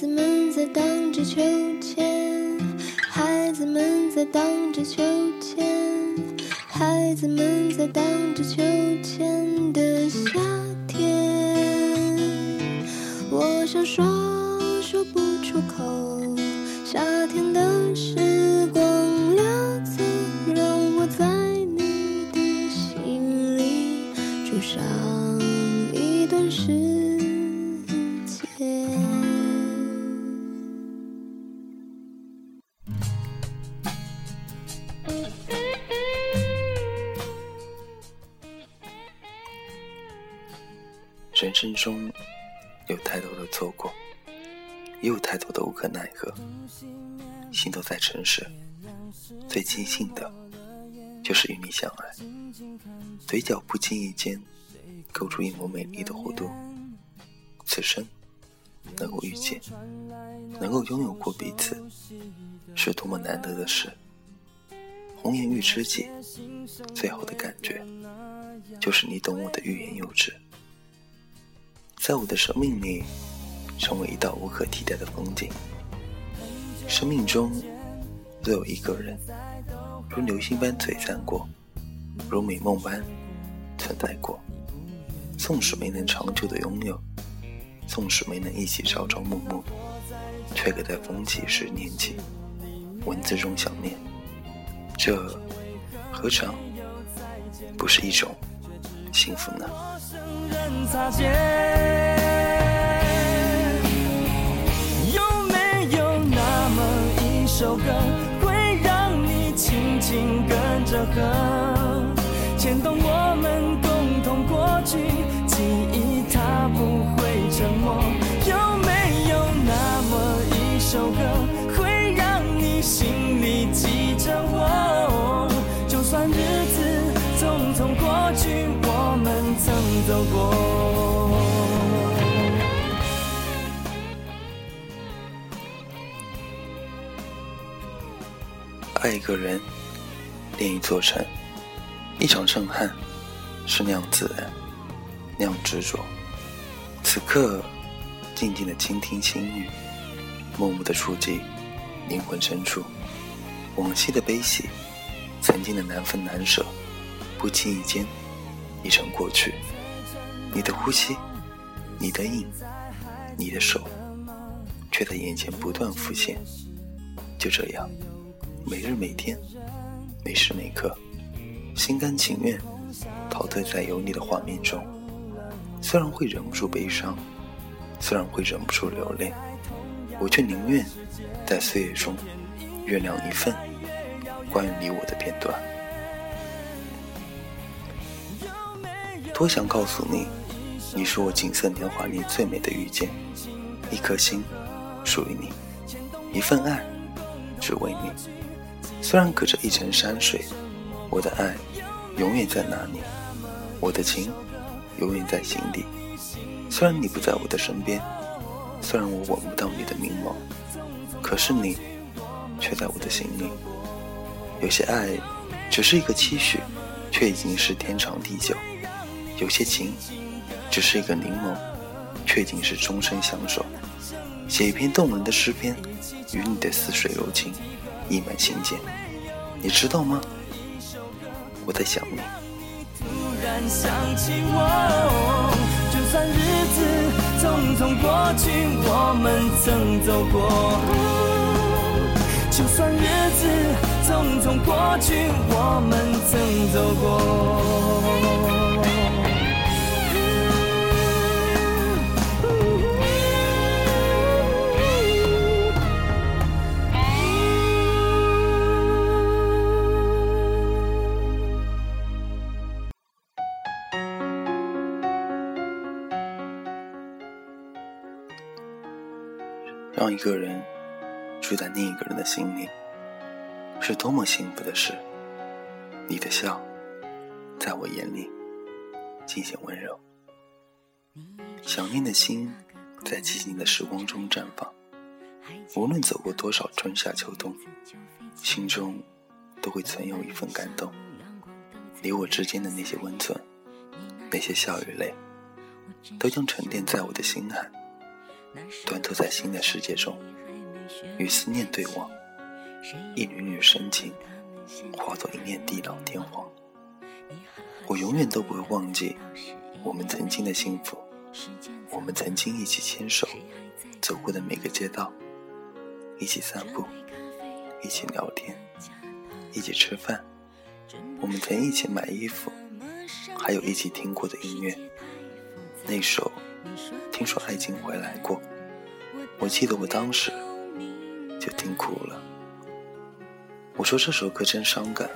孩子们在荡着秋千，孩子们在荡着秋千，孩子们在荡着秋千的夏天。我想，说中有太多的错过，也有太多的无可奈何。心都在城市，最庆幸的，就是与你相爱。嘴角不经意间勾出一抹美丽的弧度。此生能够遇见，能够拥有过彼此，是多么难得的事。红颜欲知己，最后的感觉，就是你懂我的欲言又止。在我的生命里，成为一道无可替代的风景。生命中，都有一个人，如流星般璀璨过，如美梦般存在过。纵使没能长久的拥有，纵使没能一起朝朝暮暮，却可在风起时念起，文字中想念。这何尝不是一种幸福呢？有没有那么一首歌，会让你轻轻跟着和，牵动我们共同过去，记忆它不会沉默。有没有那么一首歌，曾走过。爱一个人，恋一座城，一场震撼，是那样自然，那样执着。此刻，静静的倾听心语，默默的触及灵魂深处，往昔的悲喜，曾经的难分难舍，不经意间已成过去。你的呼吸，你的影，你的手，却在眼前不断浮现。就这样。每日每天，每时每刻，心甘情愿陶醉在有你的画面中。虽然会忍不住悲伤，虽然会忍不住流泪，我却宁愿在岁月中原谅一份关于你我的片段。多想告诉你，你是我锦瑟年华里最美的遇见。一颗心属于你，一份爱只为你。虽然隔着一程山水，我的爱永远在那里，我的情永远在心底。虽然你不在我的身边，虽然我闻不到你的明眸，可是你却在我的心里。有些爱只是一个期许，却已经是天长地久；有些情只是一个凝眸，却已经是终身相守。写一篇动人的诗篇，与你的似水柔情。溢满心间，你知道吗？我在想你。就算日子匆匆过去，我们曾走过。就算日子匆匆过去，我们曾走过。让一个人住在另一个人的心里，是多么幸福的事。你的笑，在我眼里尽显温柔。想念的心，在寂静的时光中绽放。无论走过多少春夏秋冬，心中都会存有一份感动。你我之间的那些温存，那些笑与泪，都将沉淀在我的心海。端坐在新的世界中，与思念对望，一缕缕深情化作一念地老天荒。我永远都不会忘记我们曾经的幸福，我们曾经一起牵手走过的每个街道，一起散步，一起聊天，一起吃饭。我们曾一起买衣服，还有一起听过的音乐。那首《听说爱情回来过》，我记得我当时就听哭了。我说这首歌真伤感，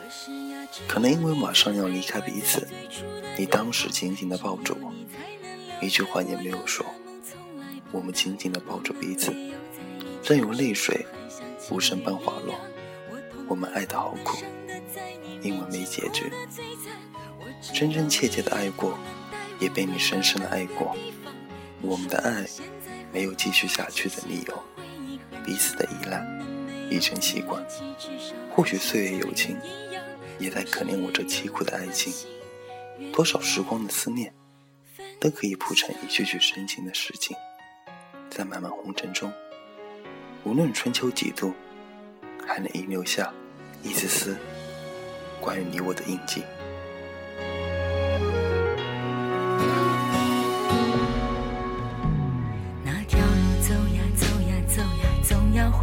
可能因为马上要离开彼此，你当时紧紧地抱着我，一句话也没有说。我们紧紧地抱着彼此，任由泪水无声般滑落。我们爱得好苦，因为没结局。真真切切的爱过。也被你深深的爱过，我们的爱没有继续下去的理由，彼此的依赖已成习惯。或许岁月有情，也在可怜我这凄苦的爱情。多少时光的思念，都可以铺成一句句深情的诗情，在漫漫红尘中，无论春秋几度，还能遗留下一丝丝关于你我的印记。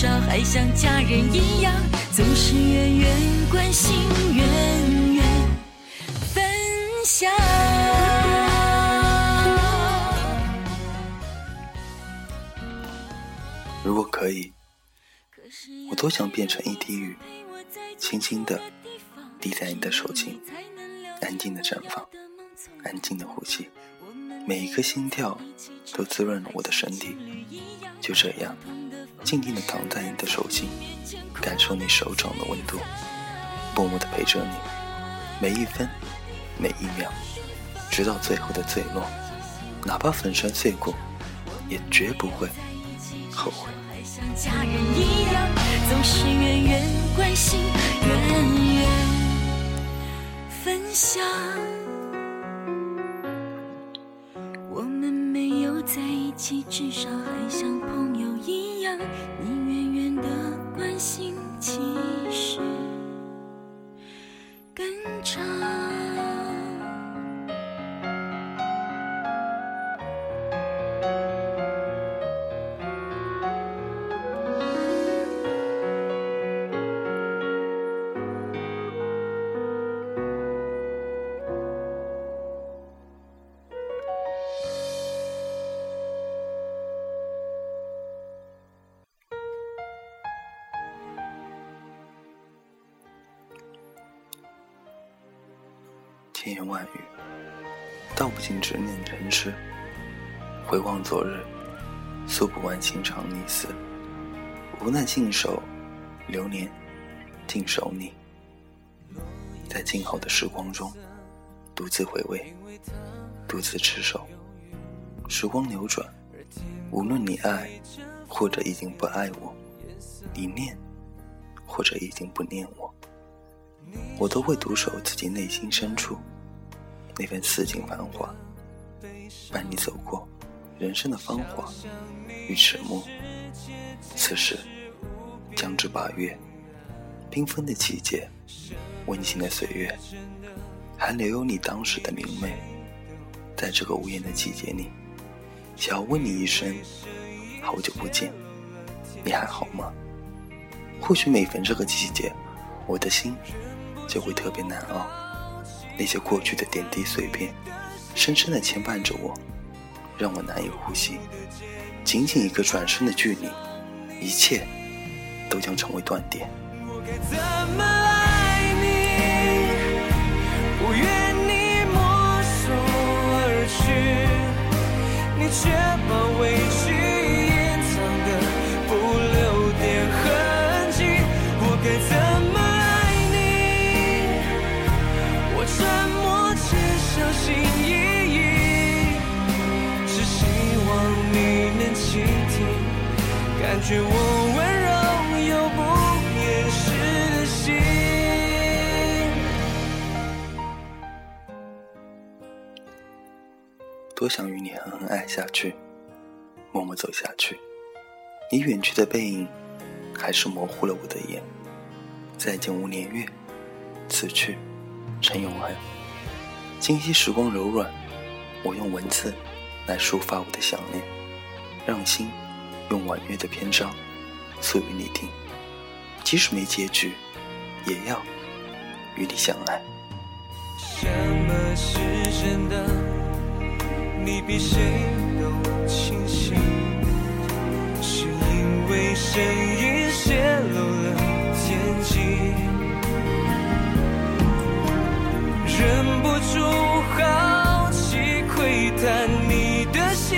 少还像家人一样，总是远远关心，远远分享。如果可以，我多想变成一滴雨，轻轻的滴在你的手心，安静的绽放，安静的呼吸，每一个心跳都滋润了我的身体。就这样，静静地躺在你的手心，感受你手掌的温度，默默地陪着你，每一分，每一秒，直到最后的坠落，哪怕粉身碎骨，也绝不会后悔。我们没有在一起，至少还更长。千言万语，道不尽执念人世。回望昨日，诉不完情长离思。无奈信守流年，静守你。在静好的时光中，独自回味，独自执守。时光流转，无论你爱，或者已经不爱我；你念，或者已经不念我。我都会独守自己内心深处那份似锦繁华，伴你走过人生的芳华与迟暮。此时将至八月，缤纷的季节，温馨的岁月，还留有你当时的明媚。在这个无言的季节里，想要问你一声好久不见，你还好吗？或许每逢这个季节，我的心就会特别难熬。那些过去的点滴碎片，深深的牵绊着我，让我难以呼吸。仅仅一个转身的距离，一切都将成为断点。我该怎么多想与你狠狠爱下去，默默走下去。你远去的背影，还是模糊了我的眼。再见无年月，此去成永恒。今夕时光柔软，我用文字来抒发我的想念，让心用婉约的篇章诉与你听。即使没结局，也要与你相爱。什么是真的？你比谁都清醒，是因为声音泄露了天机，忍不住好奇窥探你的心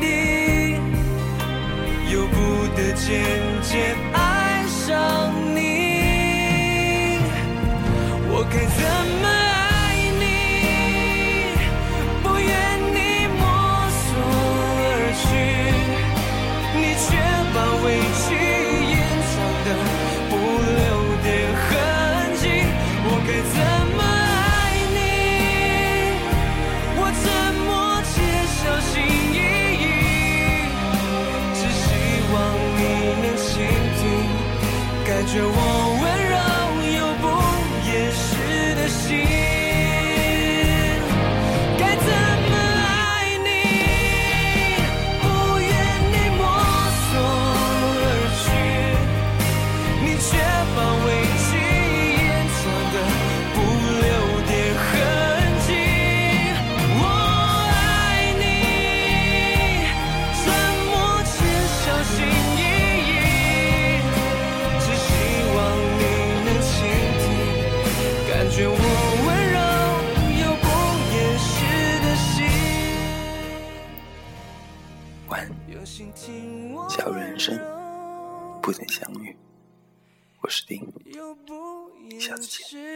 底，由不得渐渐晚，假如人生不曾相遇，我是丁。下次见。